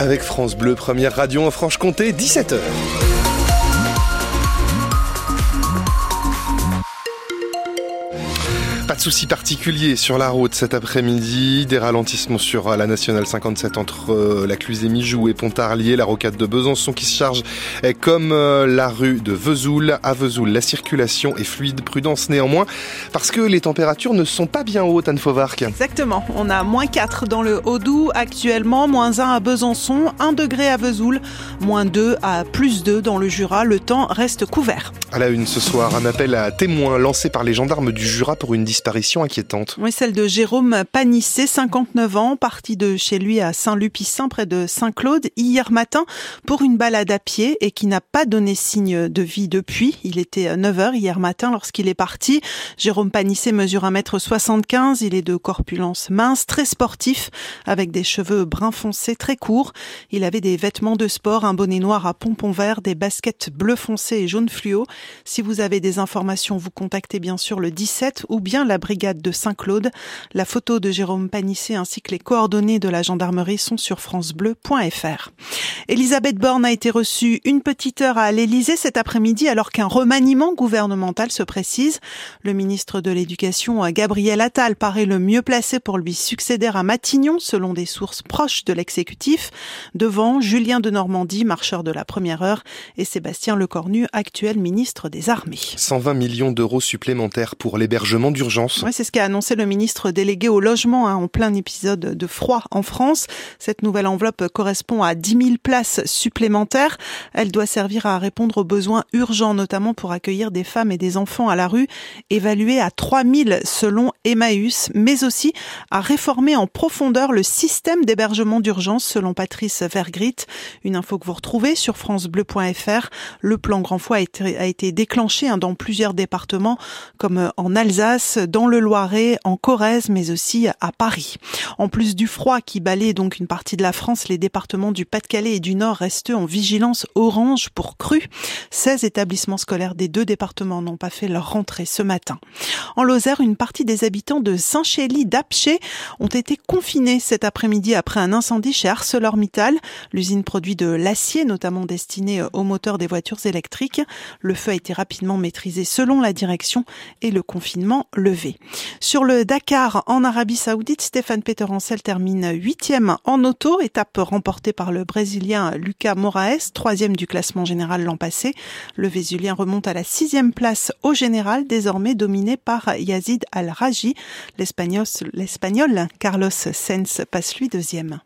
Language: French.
Avec France Bleu, première radio en Franche-Comté, 17h. Pas de soucis particuliers sur la route cet après-midi. Des ralentissements sur la nationale 57 entre euh, la Clusée Mijou et Pontarlier, la rocade de Besançon qui se charge comme euh, la rue de Vesoul. À Vesoul, la circulation est fluide. Prudence néanmoins parce que les températures ne sont pas bien hautes, Anne Fauvarc. Exactement. On a moins 4 dans le Haut-Doubs actuellement, moins 1 à Besançon, 1 degré à Vesoul, moins 2 à plus 2 dans le Jura. Le temps reste couvert. À la une ce soir, un appel à témoins lancé par les gendarmes du Jura pour une disparition inquiétante. Oui, celle de Jérôme Panissé, 59 ans, parti de chez lui à Saint-Lupicin, près de Saint-Claude, hier matin pour une balade à pied et qui n'a pas donné signe de vie depuis. Il était 9h hier matin lorsqu'il est parti. Jérôme Panissé mesure 1m75, il est de corpulence mince, très sportif, avec des cheveux brun foncé très courts. Il avait des vêtements de sport, un bonnet noir à pompons verts, des baskets bleu foncé et jaune fluo. Si vous avez des informations, vous contactez bien sûr le 17 ou bien la brigade de Saint-Claude. La photo de Jérôme Panissé ainsi que les coordonnées de la gendarmerie sont sur francebleu.fr. Elisabeth Borne a été reçue une petite heure à l'Élysée cet après-midi alors qu'un remaniement gouvernemental se précise. Le ministre de l'Éducation, Gabriel Attal, paraît le mieux placé pour lui succéder à Matignon selon des sources proches de l'exécutif, devant Julien de Normandie, marcheur de la première heure, et Sébastien Lecornu, actuel ministre des Armées. 120 millions d'euros supplémentaires pour l'hébergement d'urgence. Oui, c'est ce qu'a annoncé le ministre délégué au logement hein, en plein épisode de froid en France. Cette nouvelle enveloppe correspond à 10 000 places supplémentaires. Elle doit servir à répondre aux besoins urgents, notamment pour accueillir des femmes et des enfants à la rue, évalués à 3 000 selon Emmaüs, mais aussi à réformer en profondeur le système d'hébergement d'urgence selon Patrice Vergrit. Une info que vous retrouvez sur francebleu.fr. Le plan Grand Foie a été, a été déclenché hein, dans plusieurs départements, comme en Alsace, dans le Loiret, en Corrèze, mais aussi à Paris. En plus du froid qui balaye donc une partie de la France, les départements du Pas-de-Calais et du Nord restent en vigilance orange pour crue. 16 établissements scolaires des deux départements n'ont pas fait leur rentrée ce matin. En Lozère, une partie des habitants de Saint-Chély d'Apché ont été confinés cet après-midi après un incendie chez ArcelorMittal. L'usine produit de l'acier, notamment destiné aux moteurs des voitures électriques. Le feu a été rapidement maîtrisé selon la direction et le confinement levé. Sur le Dakar en Arabie Saoudite, Stéphane Peterencel termine huitième en auto, étape remportée par le Brésilien Lucas Moraes, troisième du classement général l'an passé. Le Vésulien remonte à la sixième place au général, désormais dominé par Yazid Al-Raji. L'Espagnol Carlos Sainz passe lui deuxième.